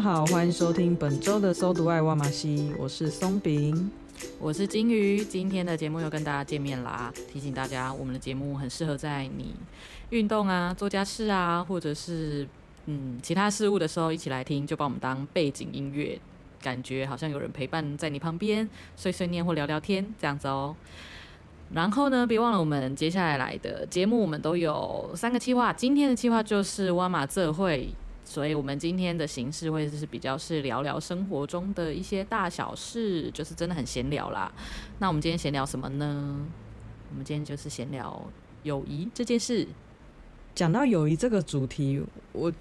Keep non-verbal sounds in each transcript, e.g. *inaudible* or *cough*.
好，欢迎收听本周的《搜读爱哇马西》，我是松饼，我是金鱼。今天的节目又跟大家见面啦！提醒大家，我们的节目很适合在你运动啊、做家事啊，或者是嗯其他事物的时候一起来听，就把我们当背景音乐，感觉好像有人陪伴在你旁边，碎碎念或聊聊天这样子哦。然后呢，别忘了我们接下来来的节目，我们都有三个计划。今天的计划就是哇马这会。所以，我们今天的形式会是比较是聊聊生活中的一些大小事，就是真的很闲聊啦。那我们今天闲聊什么呢？我们今天就是闲聊友谊这件事。讲到友谊这个主题，我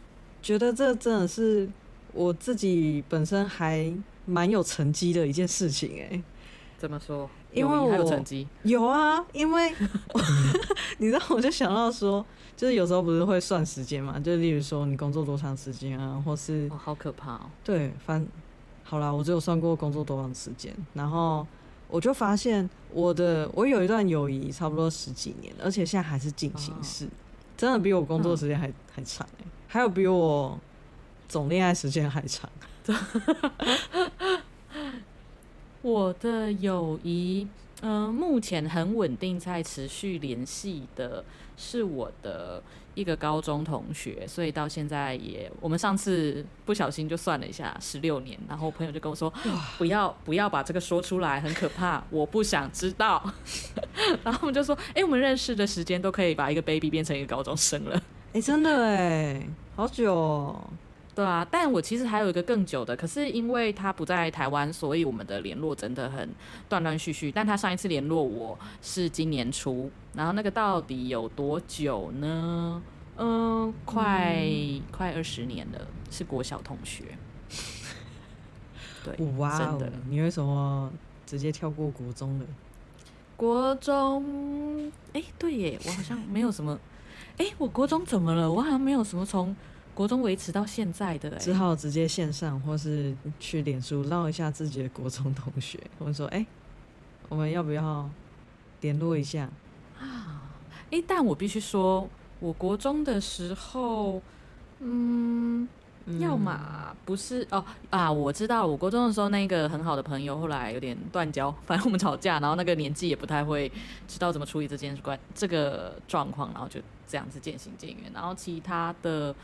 觉得这真的是我自己本身还蛮有成绩的一件事情哎、怎么说？因为我有成绩有啊，因为 *laughs* 你知道，我就想到说。就是有时候不是会算时间嘛？就例如说你工作多长时间啊，或是哦，好可怕哦。对，反好啦，我只有算过工作多长时间，然后我就发现我的我有一段友谊差不多十几年，而且现在还是进行式，哦、真的比我工作时间还、嗯、还长哎，还有比我总恋爱时间还长。*laughs* 我的友谊，嗯、呃，目前很稳定在持续联系的。是我的一个高中同学，所以到现在也，我们上次不小心就算了一下，十六年。然后我朋友就跟我说，不要不要把这个说出来，很可怕，我不想知道。*laughs* 然后我们就说，哎、欸，我们认识的时间都可以把一个 baby 变成一个高中生了。哎、欸，真的哎，好久哦。对啊，但我其实还有一个更久的，可是因为他不在台湾，所以我们的联络真的很断断续续。但他上一次联络我是今年初，然后那个到底有多久呢？嗯，快、嗯、快二十年了，是国小同学。对，哇、哦，真的，你为什么直接跳过国中了？国中，哎、欸，对耶，我好像没有什么，哎、欸，我国中怎么了？我好像没有什么从。国中维持到现在的、欸，只好直接线上，或是去脸书绕一下自己的国中同学，我们说，哎、欸，我们要不要联络一下啊？哎、欸，但我必须说，我国中的时候，嗯，嗯要么不是哦啊，我知道，我国中的时候那个很好的朋友，后来有点断交，反正我们吵架，然后那个年纪也不太会知道怎么处理这件关这个状况，然后就这样子渐行渐远，然后其他的。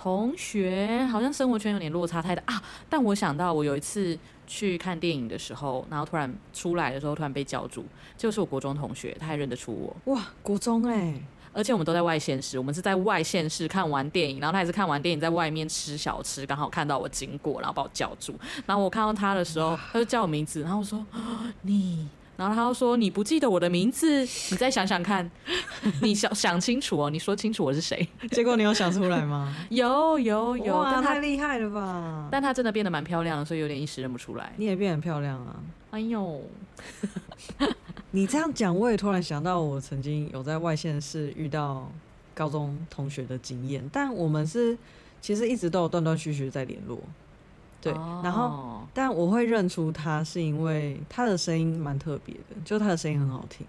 同学好像生活圈有点落差太大啊！但我想到我有一次去看电影的时候，然后突然出来的时候突然被叫住，就是我国中同学，他还认得出我。哇，国中哎、欸！而且我们都在外县市，我们是在外县市看完电影，然后他也是看完电影在外面吃小吃，刚好看到我经过，然后把我叫住。然后我看到他的时候，他就叫我名字，然后我说：“ *gasps* 你。”然后他又说：“你不记得我的名字？*laughs* 你再想想看，*laughs* 你想想清楚哦，你说清楚我是谁。”结果你有想出来吗？*laughs* 有有有，哇，太厉害了吧！但他真的变得蛮漂亮的，所以有点一时认不出来。你也变得很漂亮啊！哎呦，你这样讲，我也突然想到，我曾经有在外县市遇到高中同学的经验，但我们是其实一直都有断断续续在联络。对，然后但我会认出他，是因为他的声音蛮特别的，就他的声音很好听。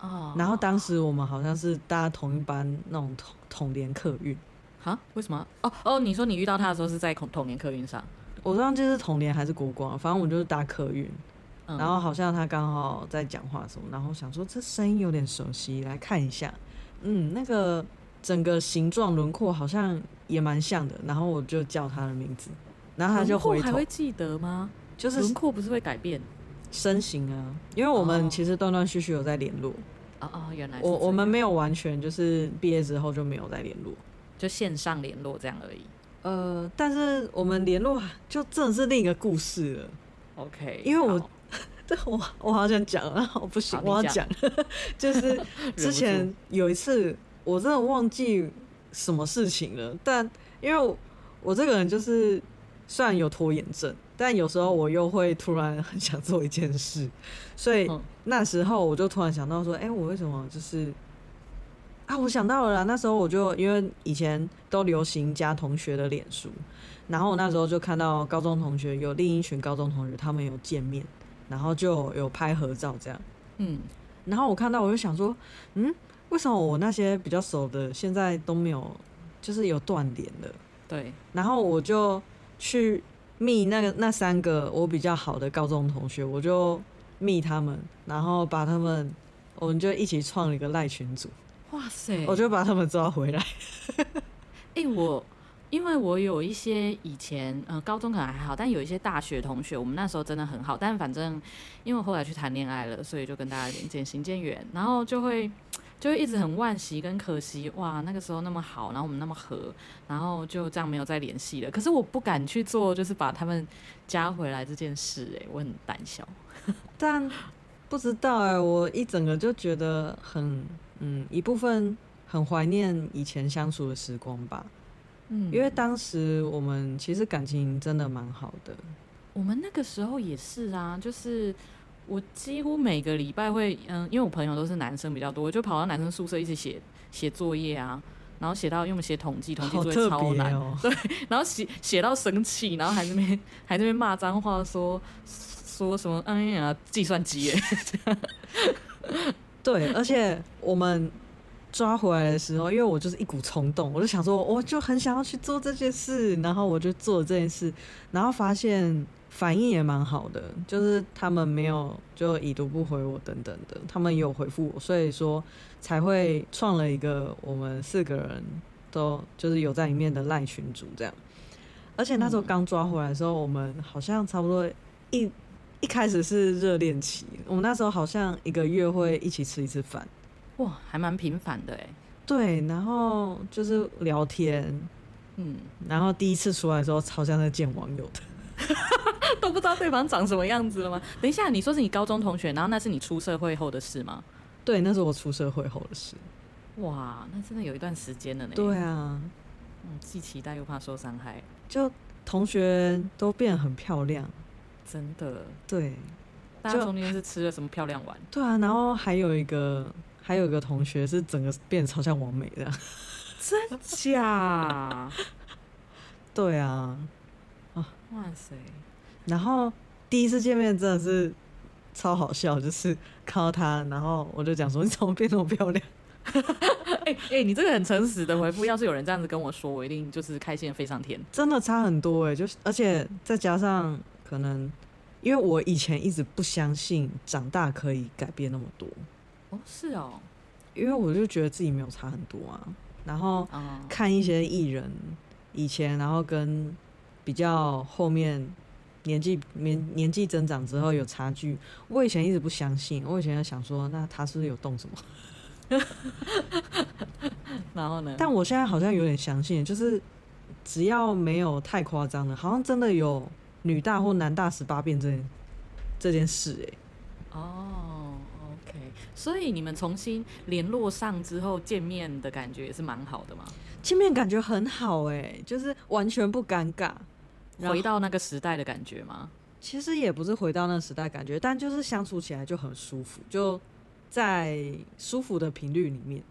哦。然后当时我们好像是搭同一班那种统统联客运。哈？为什么？哦哦，你说你遇到他的时候是在统统联客运上？我忘记是统联还是国光，反正我就是搭客运。嗯。然后好像他刚好在讲话什么，然后想说这声音有点熟悉，来看一下。嗯，那个整个形状轮廓好像也蛮像的，然后我就叫他的名字。然后他就回头，还会记得吗？就是轮廓不是会改变？身形啊？因为我们其实断断续续有在联络，哦哦，原来我我们没有完全就是毕业之后就没有再联络，就线上联络这样而已。呃，但是我们联络就真的是另一个故事了。OK，因为我 *laughs* 这我我好想讲啊，我不行，我要讲，*laughs* 就是 *laughs* 之前有一次我真的忘记什么事情了，但因为我，我这个人就是虽然有拖延症，但有时候我又会突然很想做一件事，*laughs* 所以那时候我就突然想到说，哎、欸，我为什么就是啊？我想到了啦，那时候我就因为以前都流行加同学的脸书。然后我那时候就看到高中同学有另一群高中同学，他们有见面，然后就有拍合照这样。嗯，然后我看到我就想说，嗯，为什么我那些比较熟的现在都没有，就是有断联了？对。然后我就去密那个那三个我比较好的高中同学，我就密他们，然后把他们，我们就一起创了一个赖群组。哇塞！我就把他们抓回来。哎、欸，我。因为我有一些以前呃高中可能还好，但有一些大学同学，我们那时候真的很好。但反正因为我后来去谈恋爱了，所以就跟大家渐行渐远，然后就会就会一直很惋惜跟可惜。哇，那个时候那么好，然后我们那么合，然后就这样没有再联系了。可是我不敢去做，就是把他们加回来这件事，哎，我很胆小。*laughs* 但不知道哎，我一整个就觉得很嗯一部分很怀念以前相处的时光吧。嗯，因为当时我们其实感情真的蛮好的。我们那个时候也是啊，就是我几乎每个礼拜会，嗯，因为我朋友都是男生比较多，我就跑到男生宿舍一起写写作业啊，然后写到因为我们写统计，统计作业超难，哦、*laughs* 对，然后写写到生气，然后还在那边还在那边骂脏话说，说说什么哎呀计算机耶，*laughs* 对，而且我们。抓回来的时候，因为我就是一股冲动，我就想说，我就很想要去做这件事，然后我就做这件事，然后发现反应也蛮好的，就是他们没有就已读不回我等等的，他们也有回复我，所以说才会创了一个我们四个人都就是有在里面的赖群组这样。而且那时候刚抓回来的时候，我们好像差不多一一开始是热恋期，我们那时候好像一个月会一起吃一次饭。哇，还蛮频繁的哎。对，然后就是聊天，嗯，然后第一次出来的时候，超像在见网友的，*laughs* 都不知道对方长什么样子了吗？等一下，你说是你高中同学，然后那是你出社会后的事吗？对，那是我出社会后的事。哇，那真的有一段时间了呢。对啊，嗯，既期待又怕受伤害。就同学都变得很漂亮，真的。对，大家中间是吃了什么漂亮丸？*laughs* 对啊，然后还有一个。还有一个同学是整个变得超像王美的，真假？*laughs* 对啊，哇塞！然后第一次见面真的是超好笑，就是看到他，然后我就讲说：“ *laughs* 你怎么变那么漂亮？”哎 *laughs* 哎、欸欸，你这个很诚实的回复，要是有人这样子跟我说，我一定就是开心的飞上天。真的差很多哎，就是而且再加上可能，因为我以前一直不相信长大可以改变那么多。哦，是哦，因为我就觉得自己没有差很多啊，然后看一些艺人以前，然后跟比较后面年纪年年纪增长之后有差距，我以前一直不相信，我以前在想说，那他是不是有动什么？*laughs* 然后呢？但我现在好像有点相信，就是只要没有太夸张的，好像真的有女大或男大十八变这件这件事哎、欸。哦。所以你们重新联络上之后，见面的感觉也是蛮好的嘛？见面感觉很好哎、欸，就是完全不尴尬，回到那个时代的感觉吗？其实也不是回到那个时代感觉，但就是相处起来就很舒服，就在舒服的频率里面。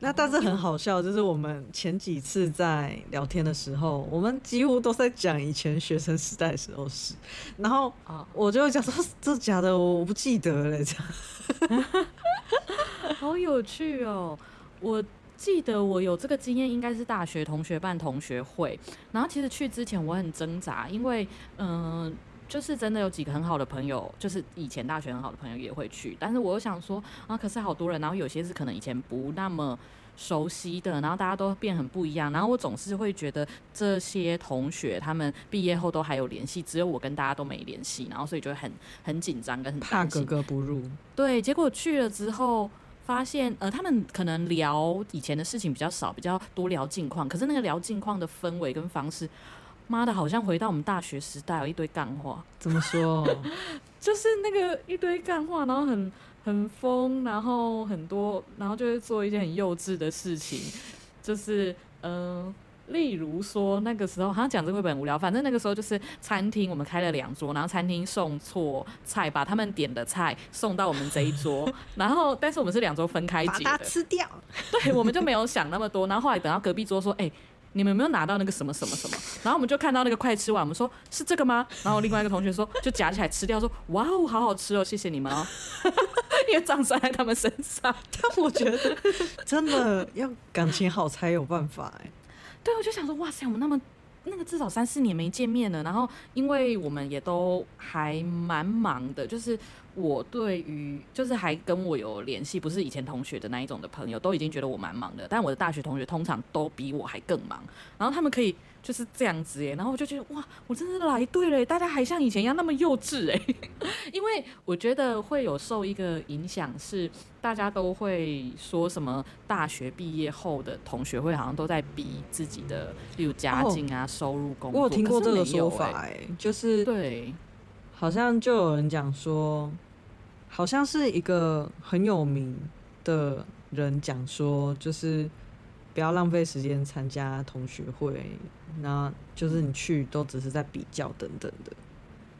那但是很好笑，就是我们前几次在聊天的时候，我们几乎都在讲以前学生时代的时候事，然后啊，我就会讲说这假的，我不记得了这样。*laughs* 好有趣哦！我记得我有这个经验，应该是大学同学办同学会，然后其实去之前我很挣扎，因为嗯。呃就是真的有几个很好的朋友，就是以前大学很好的朋友也会去，但是我又想说啊，可是好多人，然后有些是可能以前不那么熟悉的，然后大家都变很不一样，然后我总是会觉得这些同学他们毕业后都还有联系，只有我跟大家都没联系，然后所以就很很紧张跟很怕格格不入。对，结果去了之后。发现，呃，他们可能聊以前的事情比较少，比较多聊近况。可是那个聊近况的氛围跟方式，妈的，好像回到我们大学时代，有一堆干话。怎么说？*laughs* 就是那个一堆干话，然后很很疯，然后很多，然后就会做一件很幼稚的事情，就是嗯。呃例如说，那个时候好像讲这个会不会很无聊？反正那个时候就是餐厅，我们开了两桌，然后餐厅送错菜，把他们点的菜送到我们这一桌，*laughs* 然后但是我们是两桌分开结的，把它吃掉。对，我们就没有想那么多。然后后来等到隔壁桌说：“哎、欸，你们有没有拿到那个什么什么什么？”然后我们就看到那个快吃完，我们说：“是这个吗？”然后另外一个同学说：“就夹起来吃掉。”说：“哇哦，好好吃哦，谢谢你们哦。*laughs* ”因为账算在他们身上。但我觉得真的要感情好才有办法哎。对，我就想说，哇塞，我们那么那个至少三四年没见面了，然后因为我们也都还蛮忙的，就是我对于就是还跟我有联系，不是以前同学的那一种的朋友，都已经觉得我蛮忙的，但我的大学同学通常都比我还更忙，然后他们可以。就是这样子耶，然后我就觉得哇，我真的来对了，大家还像以前一样那么幼稚哎，*laughs* 因为我觉得会有受一个影响，是大家都会说什么大学毕业后的同学会好像都在比自己的，例如家境啊、哦、收入、工作。我有听过这个说法哎，就是对，好像就有人讲说，好像是一个很有名的人讲说，就是。不要浪费时间参加同学会，那就是你去都只是在比较等等的。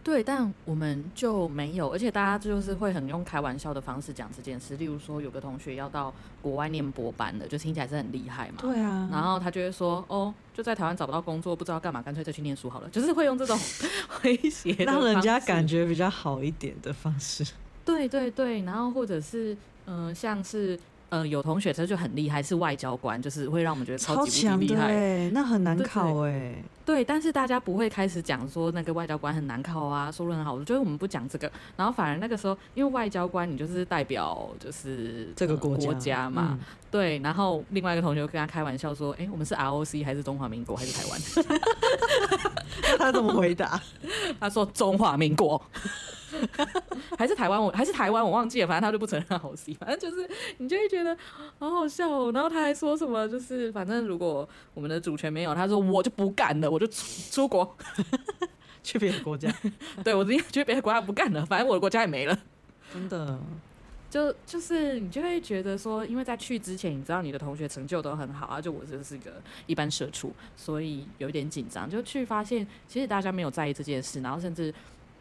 对，但我们就没有，而且大家就是会很用开玩笑的方式讲这件事。例如说，有个同学要到国外念博班的，就听起来是很厉害嘛。对啊。然后他就会说：“哦，就在台湾找不到工作，不知道干嘛，干脆再去念书好了。”就是会用这种 *laughs* 威胁，让人家感觉比较好一点的方式。对对对，然后或者是嗯、呃，像是。呃，有同学他就很厉害，是外交官，就是会让我们觉得超级厉害。那很难考哎。对，但是大家不会开始讲说那个外交官很难考啊，收入很好。我觉得我们不讲这个，然后反而那个时候，因为外交官你就是代表就是这个国家，国家嘛、嗯，对。然后另外一个同学跟他开玩笑说：“哎、欸，我们是 ROC 还是中华民国还是台湾？” *laughs* *laughs* 他怎么回答？他说：“中华民国。” *laughs* 还是台湾，我还是台湾，我忘记了。反正他就不承认好 C，，反正就是你就会觉得好好笑哦。然后他还说什么，就是反正如果我们的主权没有，他说我就不干了，我就出出国去别的国家。*laughs* 对，我直接去别的国家不干了，反正我的国家也没了。真的，就就是你就会觉得说，因为在去之前，你知道你的同学成就都很好啊，就我就是一个一般社畜，所以有一点紧张。就去发现，其实大家没有在意这件事，然后甚至。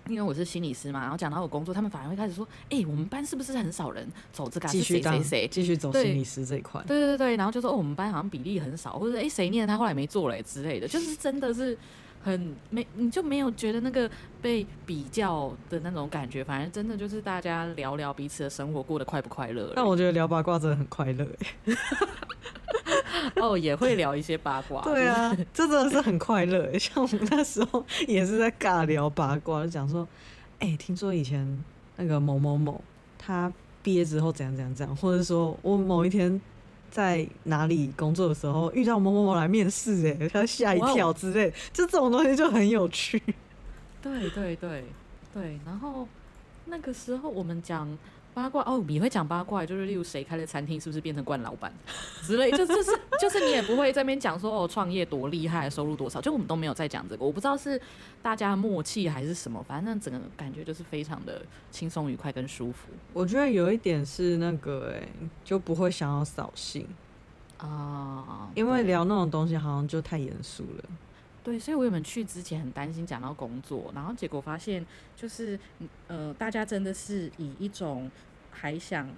因为我是心理师嘛，然后讲到我工作，他们反而会开始说：“哎、欸，我们班是不是很少人走这个？继续谁谁继续走心理师这一块？”对对对，然后就说：“哦，我们班好像比例很少，或者哎，谁、欸、念他后来没做了之类的，就是真的是很没，你就没有觉得那个被比较的那种感觉，反正真的就是大家聊聊彼此的生活过得快不快乐。但我觉得聊八卦真的很快乐哦，也会聊一些八卦。对啊，这真的是很快乐。*laughs* 像我们那时候也是在尬聊八卦，就讲说，哎、欸，听说以前那个某某某，他毕业之后怎样怎样怎样，或者说我某一天在哪里工作的时候遇到某某某来面试，哎，他吓一跳之类，就这种东西就很有趣。对对对对，然后那个时候我们讲。八卦哦，你会讲八卦，就是例如谁开的餐厅是不是变成惯老板 *laughs* 之类，就就是就是你也不会在边讲说哦，创业多厉害，收入多少，就我们都没有在讲这个。我不知道是大家默契还是什么，反正整个感觉就是非常的轻松愉快跟舒服。我觉得有一点是那个哎、欸，就不会想要扫兴啊，因为聊那种东西好像就太严肃了。对，所以我们去之前很担心讲到工作，然后结果发现就是，呃，大家真的是以一种还想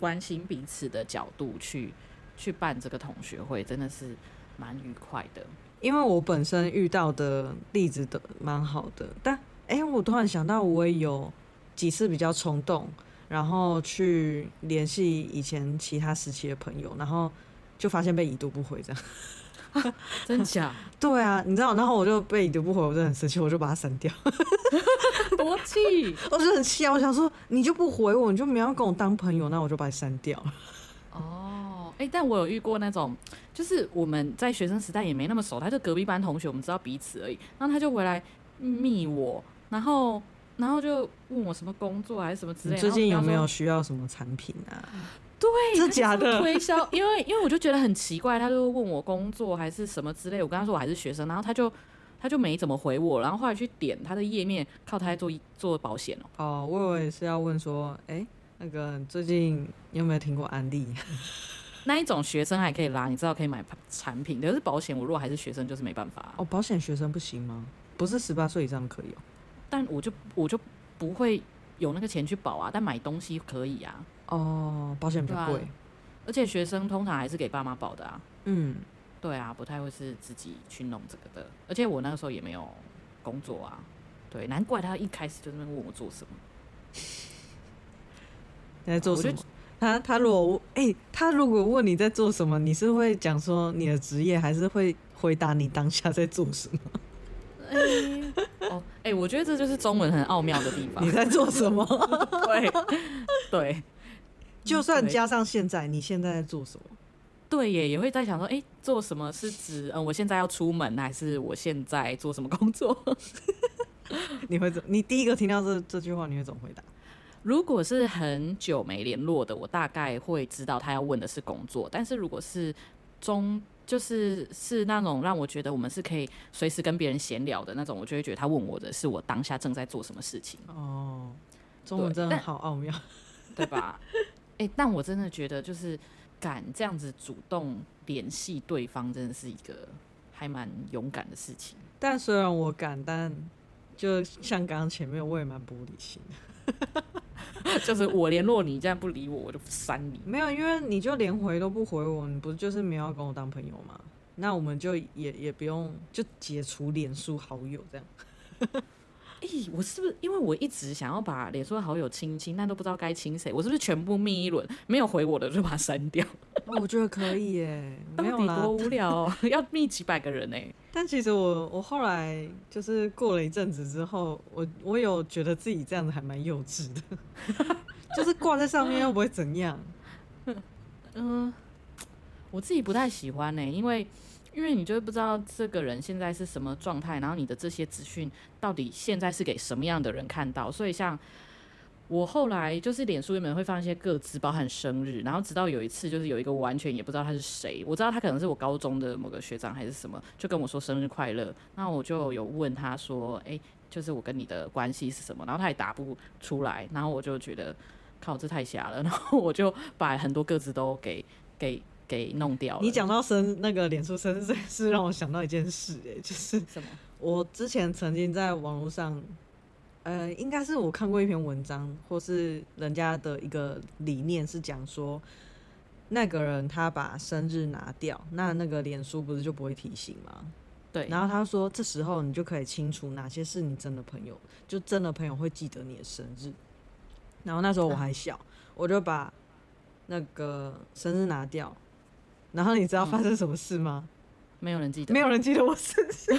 关心彼此的角度去去办这个同学会，真的是蛮愉快的。因为我本身遇到的例子都蛮好的，但哎，我突然想到，我也有几次比较冲动，然后去联系以前其他时期的朋友，然后就发现被已读不回这样。*laughs* 真假？*laughs* 对啊，你知道，然后我就被已读不回，我就很生气，我就把它删掉。*laughs* 多气！我就很气啊！我想说，你就不回我，你就没有跟我当朋友，那我就把你删掉。哦，哎，但我有遇过那种，就是我们在学生时代也没那么熟，他就隔壁班同学，我们知道彼此而已。然后他就回来密我，然后然后就问我什么工作还是什么之类的。最近有没有需要什么产品啊？对，真假的推销，因为因为我就觉得很奇怪，他就问我工作还是什么之类，我跟他说我还是学生，然后他就他就没怎么回我，然后后来去点他的页面，靠他在做做保险哦。哦，我以为是要问说，哎、欸，那个最近你有没有听过安利？*laughs* 那一种学生还可以拉，你知道可以买产品，可是保险我如果还是学生就是没办法、啊。哦，保险学生不行吗？不是十八岁以上可以哦。但我就我就不会有那个钱去保啊，但买东西可以啊。哦，保险比较贵、啊，而且学生通常还是给爸妈保的啊。嗯，对啊，不太会是自己去弄这个的。而且我那个时候也没有工作啊，对，难怪他一开始就在那问我做什么。*laughs* 你在做什么？他他如果哎、欸，他如果问你在做什么，你是会讲说你的职业，还是会回答你当下在做什么？欸、*laughs* 哦，哎、欸，我觉得这就是中文很奥妙的地方。你在做什么？对 *laughs* 对，就算加上现在，你现在在做什么？对耶，也会在想说，哎、欸，做什么是指，嗯，我现在要出门，还是我现在做什么工作？*laughs* 你会怎？你第一个听到这这句话，你会怎么回答？如果是很久没联络的，我大概会知道他要问的是工作。但是如果是中。就是是那种让我觉得我们是可以随时跟别人闲聊的那种，我就会觉得他问我的是我当下正在做什么事情。哦，中文真的好奥妙，对吧？哎、欸，但我真的觉得就是敢这样子主动联系对方，真的是一个还蛮勇敢的事情。但虽然我敢，但就像刚刚前面，我也蛮玻璃心的。*laughs* 就是我联络你，这样不理我，我就删你。没有，因为你就连回都不回我，你不就是没有要跟我当朋友吗？那我们就也也不用就解除脸书好友这样。咦、欸，我是不是因为我一直想要把脸书的好友清清，但都不知道该清谁？我是不是全部密一轮，没有回我的就把它删掉？我觉得可以耶，*laughs* 没有啦，多无聊、喔，*laughs* 要密几百个人呢。但其实我我后来就是过了一阵子之后，我我有觉得自己这样子还蛮幼稚的，*laughs* 就是挂在上面又不会怎样。嗯、呃，我自己不太喜欢呢，因为。因为你就不知道这个人现在是什么状态，然后你的这些资讯到底现在是给什么样的人看到？所以像我后来就是脸书里面会放一些个资，包含生日，然后直到有一次就是有一个完全也不知道他是谁，我知道他可能是我高中的某个学长还是什么，就跟我说生日快乐，那我就有问他说，哎，就是我跟你的关系是什么？然后他也答不出来，然后我就觉得靠，这太瞎了，然后我就把很多个资都给给。给弄掉了。你讲到生那个脸书生日这件事，让我想到一件事，哎，*laughs* 就是什么？我之前曾经在网络上，呃，应该是我看过一篇文章，或是人家的一个理念是讲说，那个人他把生日拿掉，那那个脸书不是就不会提醒吗？对。然后他说，这时候你就可以清楚哪些是你真的朋友，就真的朋友会记得你的生日。然后那时候我还小，啊、我就把那个生日拿掉。然后你知道发生什么事吗？嗯、没有人记得，没有人记得我生日。*laughs*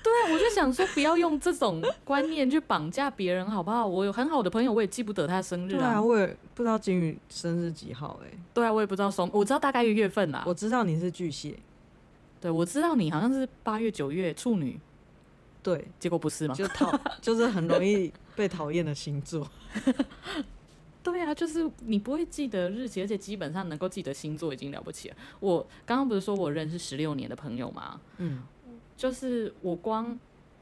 对，我就想说，不要用这种观念去绑架别人，好不好？我有很好的朋友，我也记不得他生日啊。对啊，我也不知道金鱼生日几号哎、欸。对啊，我也不知道松，我知道大概月月份啦。我知道你是巨蟹，对，我知道你好像是八月九月处女，对，结果不是吗？就讨，*laughs* 就是很容易被讨厌的星座。*laughs* 对啊，就是你不会记得日期，而且基本上能够记得星座已经了不起了。我刚刚不是说我认识十六年的朋友吗？嗯，就是我光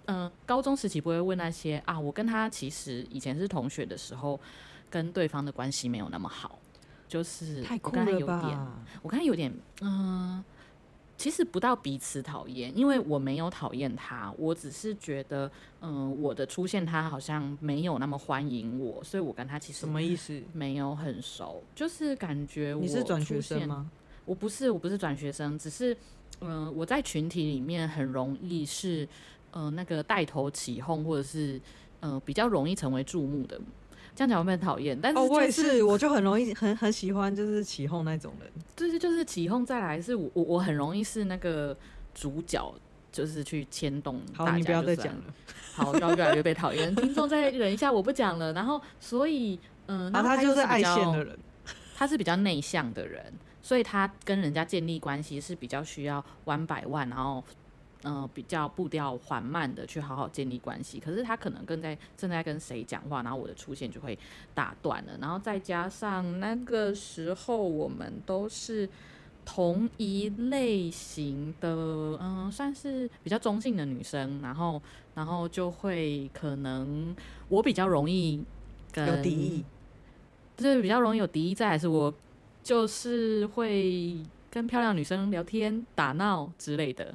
嗯、呃、高中时期不会问那些啊，我跟他其实以前是同学的时候，跟对方的关系没有那么好，就是我跟他有点，我跟他有点嗯。其实不到彼此讨厌，因为我没有讨厌他，我只是觉得，嗯、呃，我的出现他好像没有那么欢迎我，所以我跟他其实什么意思？*laughs* 没有很熟，就是感觉我你是转学生吗？我不是，我不是转学生，只是，嗯、呃，我在群体里面很容易是，嗯、呃，那个带头起哄，或者是，嗯、呃，比较容易成为注目的。这样讲会不会很讨厌？但是、就是、哦，我也是，我就很容易很很喜欢就是起哄那种人。就是就是起哄，再来是我我我很容易是那个主角，就是去牵动大家。好，你不要再讲了。*laughs* 好，要越来越被讨厌。听众再忍一下，我不讲了。然后，所以嗯，然后他就是爱现的人，*laughs* 他是比较内向的人，所以他跟人家建立关系是比较需要 one by one，然后呃比较步调缓慢的去好好建立关系。可是他可能跟在正在跟谁讲话，然后我的出现就会打断了。然后再加上那个时候我们都是同一类型的，嗯、呃，算是比较中性的女生，然后然后就会可能我比较容易跟有敌意，就是比较容易有敌意在，还是我就是会。跟漂亮女生聊天、打闹之类的，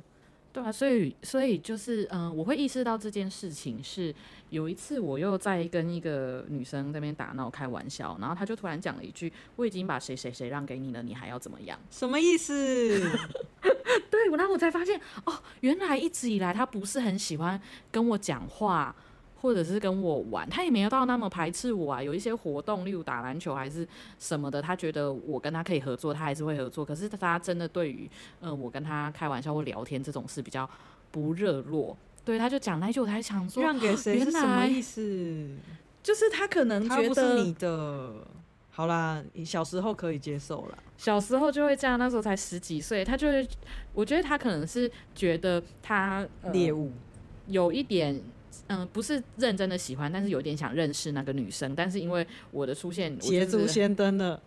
对啊，所以所以就是，嗯、呃，我会意识到这件事情是有一次我又在跟一个女生在那边打闹开玩笑，然后她就突然讲了一句：“我已经把谁谁谁让给你了，你还要怎么样？”什么意思？*laughs* 对，然后我才发现哦，原来一直以来她不是很喜欢跟我讲话。或者是跟我玩，他也没有到那么排斥我啊。有一些活动，例如打篮球还是什么的，他觉得我跟他可以合作，他还是会合作。可是他真的对于，呃，我跟他开玩笑或聊天这种事比较不热络。对，他就讲那句，我才想说，让给谁是什么意思？就是他可能觉得不是你的。好啦，你小时候可以接受了，小时候就会这样。那时候才十几岁，他就会，我觉得他可能是觉得他猎物有一点。嗯、呃，不是认真的喜欢，但是有点想认识那个女生。但是因为我的出现，捷足先登了。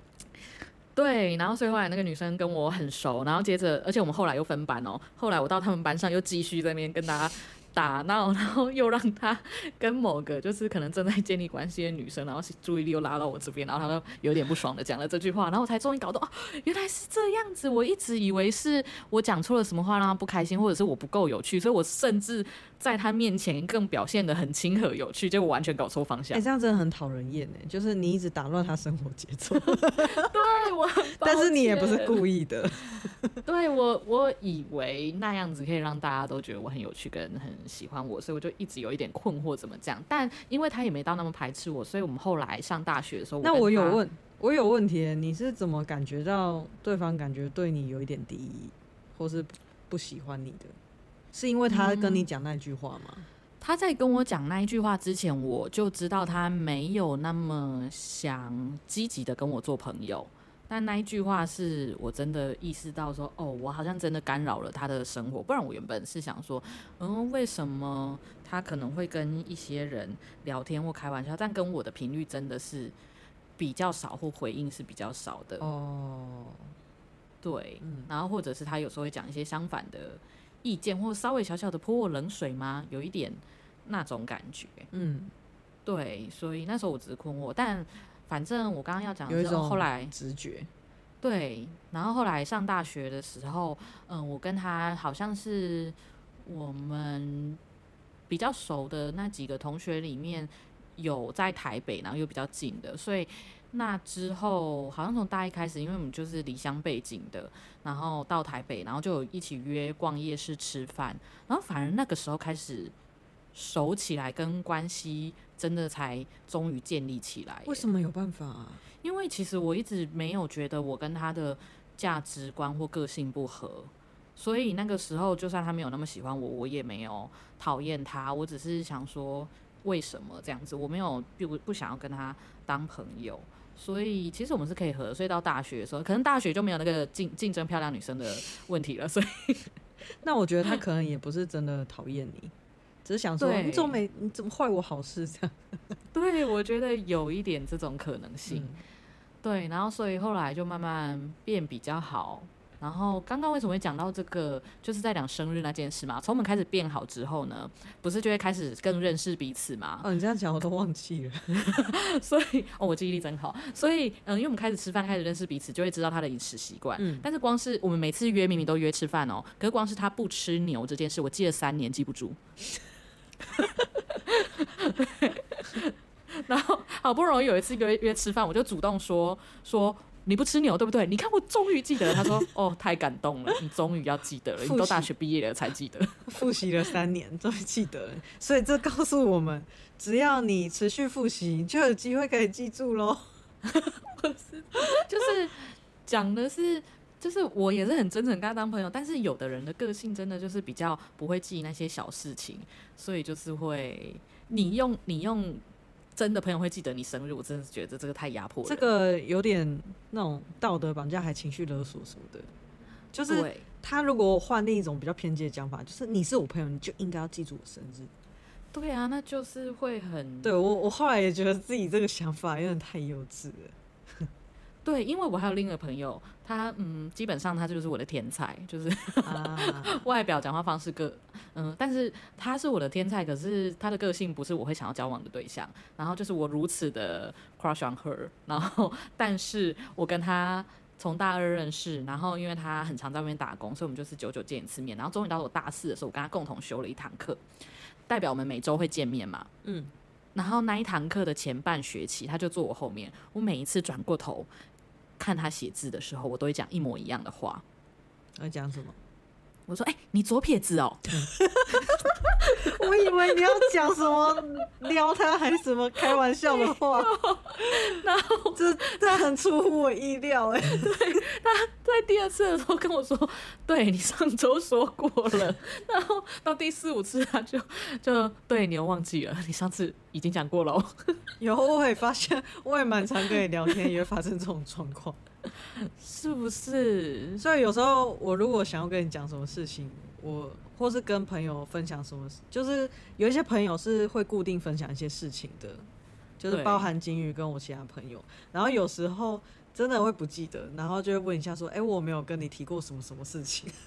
对，然后所以后来那个女生跟我很熟，然后接着，而且我们后来又分班哦。后来我到他们班上又继续在那边跟大家。打闹，然后又让他 *laughs* 跟某个就是可能正在建立关系的女生，然后注意力又拉到我这边，然后他就有点不爽的讲了这句话，然后我才终于搞懂，哦，原来是这样子。我一直以为是我讲错了什么话让他不开心，或者是我不够有趣，所以我甚至在他面前更表现的很亲和有趣，结果完全搞错方向。哎，这样真的很讨人厌哎，就是你一直打乱他生活节奏。*laughs* 对我，但是你也不是故意的。*laughs* 对我，我以为那样子可以让大家都觉得我很有趣，跟很。喜欢我，所以我就一直有一点困惑，怎么这样？但因为他也没到那么排斥我，所以我们后来上大学的时候，那我有问，我有问题，你是怎么感觉到对方感觉对你有一点敌意，或是不喜欢你的？是因为他跟你讲那句话吗？嗯，他在跟我讲那一句话之前，我就知道他没有那么想积极的跟我做朋友。但那一句话是我真的意识到说，哦，我好像真的干扰了他的生活。不然我原本是想说，嗯，为什么他可能会跟一些人聊天或开玩笑，但跟我的频率真的是比较少，或回应是比较少的。哦，对，嗯，然后或者是他有时候会讲一些相反的意见，或稍微小小的泼我冷水吗？有一点那种感觉。嗯，对，所以那时候我只是困惑，但。反正我刚刚要讲的是后来直觉，对，然后后来上大学的时候，嗯，我跟他好像是我们比较熟的那几个同学里面有在台北，然后又比较近的，所以那之后好像从大一开始，因为我们就是离乡背景的，然后到台北，然后就有一起约逛夜市吃饭，然后反而那个时候开始熟起来，跟关系。真的才终于建立起来。为什么有办法啊？因为其实我一直没有觉得我跟他的价值观或个性不合，所以那个时候就算他没有那么喜欢我，我也没有讨厌他。我只是想说，为什么这样子？我没有不不想要跟他当朋友，所以其实我们是可以合。所以到大学的时候，可能大学就没有那个竞竞争漂亮女生的问题了。所以，*laughs* 那我觉得他可能也不是真的讨厌你。只是想说，你怎么没你怎么坏我好事这样？*laughs* 对，我觉得有一点这种可能性。嗯、对，然后所以后来就慢慢变比较好。然后刚刚为什么会讲到这个，就是在讲生日那件事嘛。从我们开始变好之后呢，不是就会开始更认识彼此嘛？哦，你这样讲我都忘记了。*laughs* *laughs* 所以哦，我记忆力真好。所以嗯，因为我们开始吃饭，开始认识彼此，就会知道他的饮食习惯。嗯。但是光是我们每次约，明明都约吃饭哦，可是光是他不吃牛这件事，我记了三年记不住。*laughs* 然后好不容易有一次约约吃饭，我就主动说说，你不吃牛对不对？你看我终于记得了。他说哦，太感动了，你终于要记得了，你都大学毕业了才记得，*laughs* 复习了三年终于记得了。所以这告诉我们，只要你持续复习，就有机会可以记住喽。不是，就是讲的是。就是我也是很真诚跟他当朋友，但是有的人的个性真的就是比较不会记那些小事情，所以就是会你用你用真的朋友会记得你生日，我真的是觉得这个太压迫了。这个有点那种道德绑架还情绪勒索什么的。就是他如果换另一种比较偏激的讲法，就是你是我朋友，你就应该要记住我生日。对啊，那就是会很对我。我后来也觉得自己这个想法有点太幼稚了。对，因为我还有另一个朋友，他嗯，基本上他就是我的天才，就是、啊、*laughs* 外表、讲话方式各嗯，但是他是我的天才，可是他的个性不是我会想要交往的对象。然后就是我如此的 crush on her，然后 *laughs* 但是我跟他从大二认识，然后因为他很常在外面打工，所以我们就是久久见一次面。然后终于到我大四的时候，我跟他共同修了一堂课。代表我们每周会见面嘛？嗯，然后那一堂课的前半学期，他就坐我后面。我每一次转过头看他写字的时候，我都会讲一模一样的话。要讲什么？我说：“哎、欸，你左撇子哦。” *laughs* *laughs* *laughs* 我以为你要讲什么 *laughs* 撩他，还是什么开玩笑的话。然后这这很出乎我意料哎。对，他在第二次的时候跟我说：“对，你上周说过了。*laughs* ”然后到第四五次他就就对你又忘记了，你上次已经讲过了。有，我也发现，我也蛮常跟你聊天，也会发生这种状况。是不是？所以有时候我如果想要跟你讲什么事情，我或是跟朋友分享什么事，就是有一些朋友是会固定分享一些事情的，就是包含金鱼跟我其他朋友。然后有时候真的会不记得，然后就会问一下说：“哎、欸，我没有跟你提过什么什么事情。*laughs* ”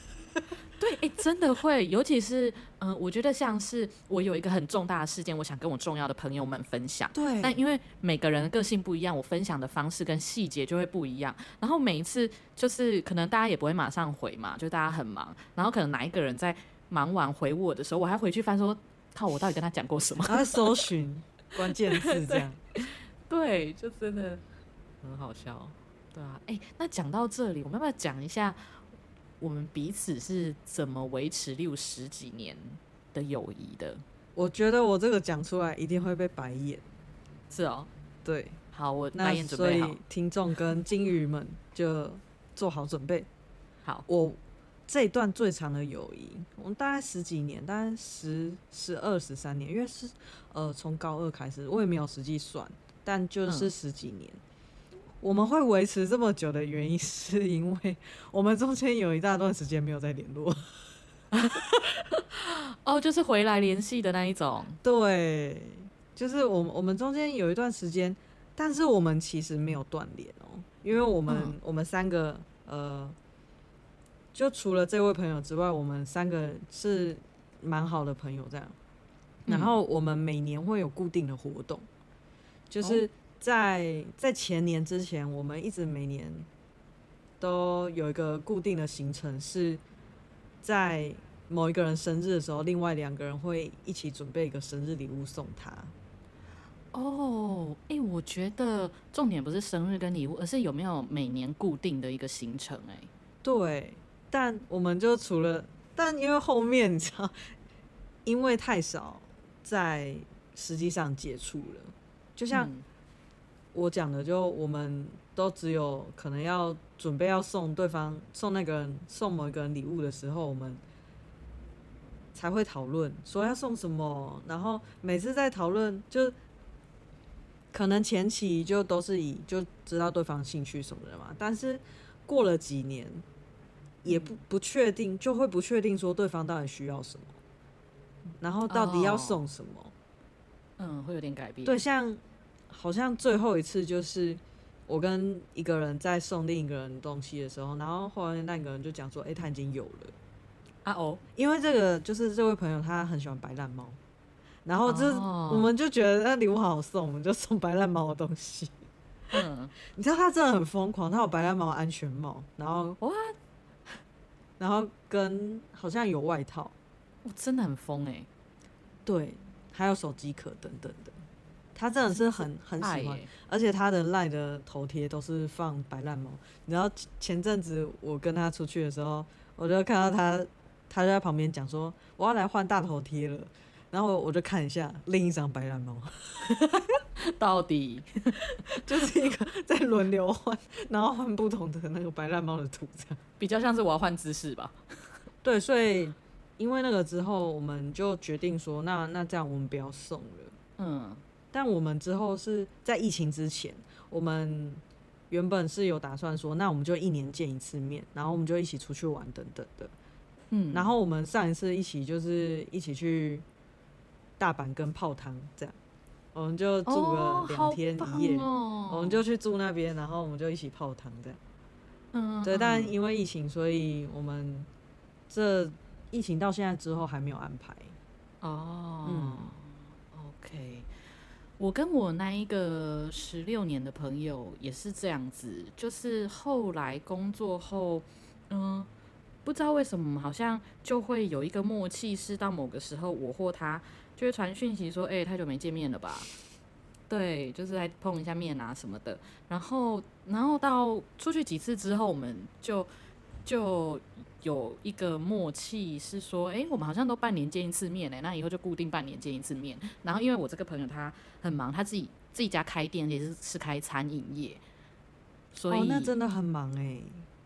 对，哎、欸，真的会，尤其是，嗯、呃，我觉得像是我有一个很重大的事件，我想跟我重要的朋友们分享。对，但因为每个人的个性不一样，我分享的方式跟细节就会不一样。然后每一次就是可能大家也不会马上回嘛，就大家很忙，然后可能哪一个人在忙完回我的时候，我还回去翻说，靠，我到底跟他讲过什么？他在搜寻 *laughs* 关键字这样。对，就真的很好笑。对啊，哎、欸，那讲到这里，我们要不要讲一下？我们彼此是怎么维持六十几年的友谊的？我觉得我这个讲出来一定会被白眼。是哦，对，好，我白眼准备好。那所以听众跟金鱼们就做好准备。好，我这一段最长的友谊，我们大概十几年，大概十、十二、十三年，因为是呃从高二开始，我也没有实际算，但就是十几年。嗯我们会维持这么久的原因，是因为我们中间有一大段时间没有再联络。*laughs* 哦，就是回来联系的那一种。对，就是我们我们中间有一段时间，但是我们其实没有断联哦，因为我们、嗯、我们三个呃，就除了这位朋友之外，我们三个是蛮好的朋友这样。然后我们每年会有固定的活动，就是。哦在在前年之前，我们一直每年都有一个固定的行程，是在某一个人生日的时候，另外两个人会一起准备一个生日礼物送他。哦，哎，我觉得重点不是生日跟礼物，而是有没有每年固定的一个行程。哎，对，但我们就除了，但因为后面你知道，因为太少在实际上接触了，就像。嗯我讲的就，我们都只有可能要准备要送对方送那个人送某一个人礼物的时候，我们才会讨论说要送什么。然后每次在讨论，就可能前期就都是以就知道对方兴趣什么的嘛。但是过了几年，也不不确定，就会不确定说对方到底需要什么，然后到底要送什么。嗯，会有点改变。对，像。好像最后一次就是我跟一个人在送另一个人东西的时候，然后后来那个人就讲说：“哎、欸，他已经有了啊哦，因为这个就是这位朋友他很喜欢白烂猫，然后就是我们就觉得那礼物好好送，我们就送白烂猫的东西。嗯，*laughs* 你知道他真的很疯狂，他有白烂猫安全帽，然后哇，然后跟好像有外套，我真的很疯哎、欸，对，还有手机壳等等的。他真的是很很喜欢，而且他的赖的头贴都是放白烂猫。然后前阵子我跟他出去的时候，我就看到他，他就在旁边讲说：“我要来换大头贴了。”然后我就看一下另一张白烂猫，*laughs* 到底 *laughs* 就是一个在轮流换，然后换不同的那个白烂猫的图，这样 *laughs* 比较像是我要换姿势吧。对，所以因为那个之后，我们就决定说，那那这样我们不要送了。嗯。但我们之后是在疫情之前，我们原本是有打算说，那我们就一年见一次面，然后我们就一起出去玩等等的。嗯，然后我们上一次一起就是一起去大阪跟泡汤这样，我们就住了两天一夜，哦哦、我们就去住那边，然后我们就一起泡汤这样。嗯，对，但因为疫情，所以我们这疫情到现在之后还没有安排。哦，嗯，OK。我跟我那一个十六年的朋友也是这样子，就是后来工作后，嗯，不知道为什么，好像就会有一个默契，是到某个时候，我或他就会传讯息说：“哎、太久没见面了吧？”对，就是来碰一下面啊什么的。然后，然后到出去几次之后，我们就就。有一个默契是说，哎、我们好像都半年见一次面哎，那以后就固定半年见一次面。然后因为我这个朋友他很忙，他自己自己家开店也是是开餐饮业，所以、那真的很忙哎。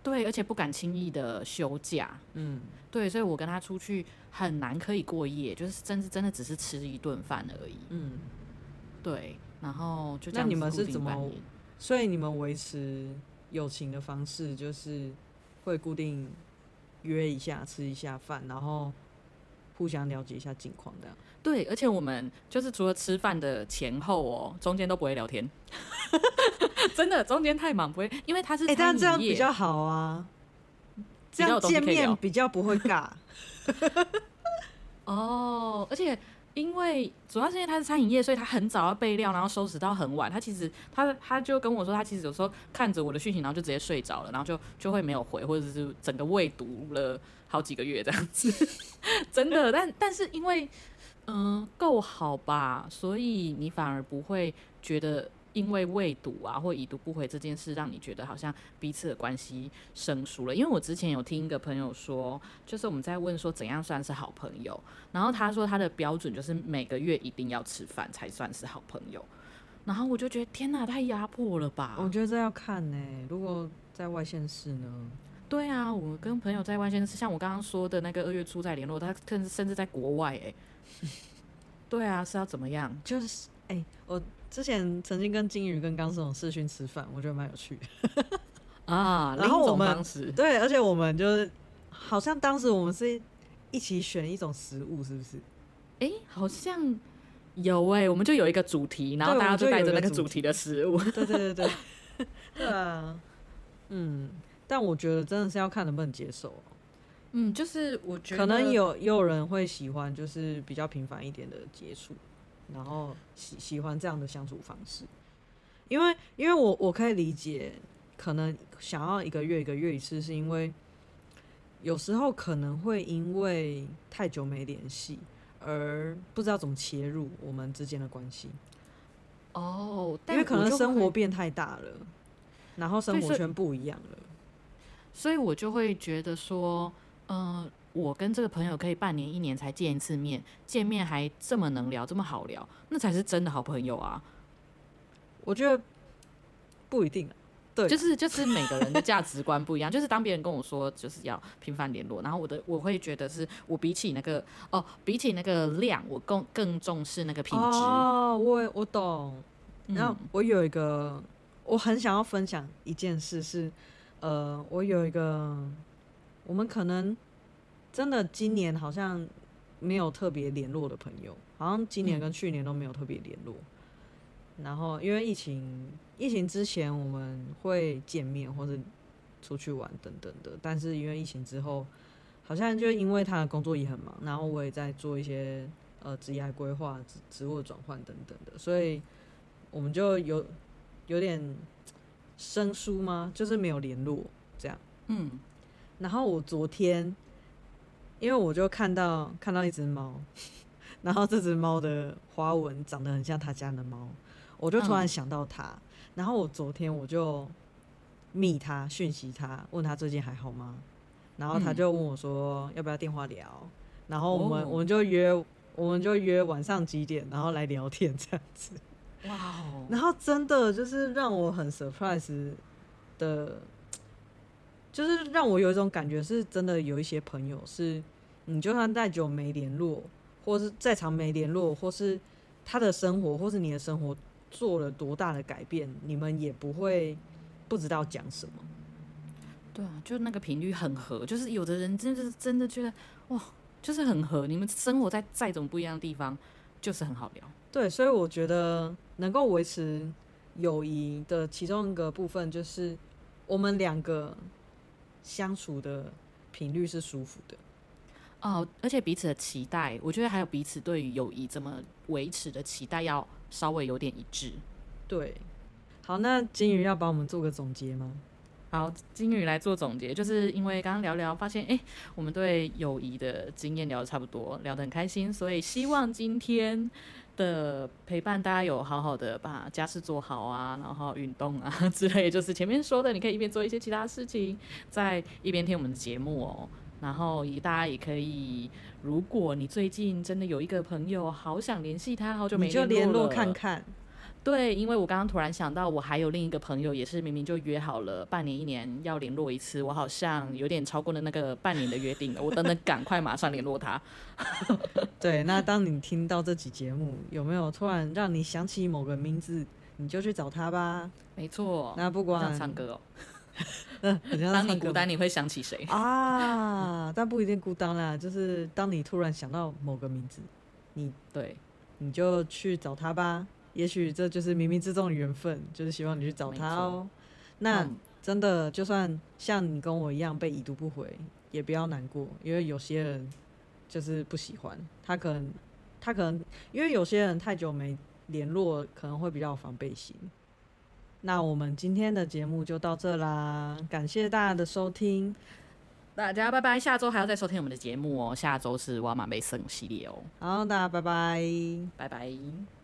对，而且不敢轻易的休假。嗯，对，所以我跟他出去很难可以过夜，就是真是真的只是吃一顿饭而已。嗯，对，然后就这样。那你们是怎么？所以你们维持友情的方式就是会固定。约一下，吃一下饭，然后互相了解一下近况，这样。对，而且我们就是除了吃饭的前后哦，中间都不会聊天，*laughs* 真的，中间太忙不会，因为他是哎、欸，但这样比较好啊，这样见面比较不会尬。*laughs* 哦，而且。因为主要是因为他是餐饮业，所以他很早要备料，然后收拾到很晚。他其实他他就跟我说，他其实有时候看着我的讯息，然后就直接睡着了，然后就就会没有回，或者是整个未读了好几个月这样子。*laughs* 真的，但但是因为嗯够好吧，所以你反而不会觉得。因为未读啊，或已读不回这件事，让你觉得好像彼此的关系生疏了。因为我之前有听一个朋友说，就是我们在问说怎样算是好朋友，然后他说他的标准就是每个月一定要吃饭才算是好朋友。然后我就觉得天哪，太压迫了吧？我觉得这要看呢、欸。如果在外县市呢？对啊，我跟朋友在外县市，像我刚刚说的那个二月初在联络，他甚至甚至在国外哎、欸。对啊，是要怎么样？就是哎、欸，我。之前曾经跟金鱼跟刚总视讯吃饭，我觉得蛮有趣的 *laughs* 啊。然后我们对，而且我们就是好像当时我们是一起选一种食物，是不是？哎、欸，好像有哎、欸，我们就有一个主题，然后大家就带着那个主题的食物。对对对对，*laughs* 对啊，嗯，但我觉得真的是要看能不能接受。嗯，就是我觉得可能有也有人会喜欢，就是比较频繁一点的接触。然后喜喜欢这样的相处方式，因为因为我我可以理解，可能想要一个月一个月一次，是因为有时候可能会因为太久没联系，而不知道怎么切入我们之间的关系。哦，因为可能生活变太大了，然后生活圈不一样了，所以我就会觉得说，嗯、呃。我跟这个朋友可以半年、一年才见一次面，见面还这么能聊，这么好聊，那才是真的好朋友啊！我觉得不一定啊，对，就是 *laughs* 就是每个人的价值观不一样。就是当别人跟我说就是要频繁联络，然后我的我会觉得是我比起那个哦，比起那个量，我更更重视那个品质。哦，我我懂。然后我有一个，我很想要分享一件事是，呃，我有一个，我们可能。真的，今年好像没有特别联络的朋友，好像今年跟去年都没有特别联络。然后因为疫情，疫情之前我们会见面或者出去玩等等的，但是因为疫情之后，好像就因为他的工作也很忙，然后我也在做一些呃职业规划、职职务转换等等的，所以我们就有有点生疏吗？就是没有联络这样。嗯。然后我昨天。因为我就看到看到一只猫，然后这只猫的花纹长得很像他家的猫，我就突然想到他，嗯、然后我昨天我就密他讯息他，问他最近还好吗？然后他就问我说要不要电话聊，然后我们、哦、我们就约我们就约晚上几点，然后来聊天这样子。哇哦！然后真的就是让我很 surprise 的。就是让我有一种感觉，是真的有一些朋友是，你就算再久没联络，或是再长没联络，或是他的生活，或是你的生活做了多大的改变，你们也不会不知道讲什么。对啊，就那个频率很合，就是有的人真的是真的觉得哇，就是很合。你们生活在再怎么不一样的地方，就是很好聊。对，所以我觉得能够维持友谊的其中一个部分，就是我们两个相处的频率是舒服的。哦，而且彼此的期待，我觉得还有彼此对于友谊怎么维持的期待，要稍微有点一致。对，好，那金鱼要帮我们做个总结吗？好，金鱼来做总结，就是因为刚刚聊聊发现，哎，我们对友谊的经验聊得差不多，聊得很开心，所以希望今天的陪伴大家有好好的把家事做好啊，然后运动啊 *laughs* 之类，就是前面说的，你可以一边做一些其他事情，在一边听我们的节目哦。然后也大家也可以，如果你最近真的有一个朋友好想联系他，好久没联络，你就联络看看。对，因为我刚刚突然想到，我还有另一个朋友，也是明明就约好了半年、一年要联络一次，我好像有点超过了那个半年的约定了。我等等，赶快马上联络他。*laughs* 对，那当你听到这期节目，有没有突然让你想起某个名字，你就去找他吧。没错。那不管唱歌哦。*laughs* 嗯，当你孤单，你会想起谁 *laughs* 啊？但不一定孤单啦，就是当你突然想到某个名字，你对，你就去找他吧。也许这就是冥冥之中的缘分，就是希望你去找他哦。那真的，就算像你跟我一样被已读不回，也不要难过，因为有些人就是不喜欢他，可能他可能因为有些人太久没联络，可能会比较有防备心。那我们今天的节目就到这啦，感谢大家的收听，大家拜拜。下周还要再收听我们的节目哦，下周是挖马梅森系列哦。好，大家拜拜，拜拜。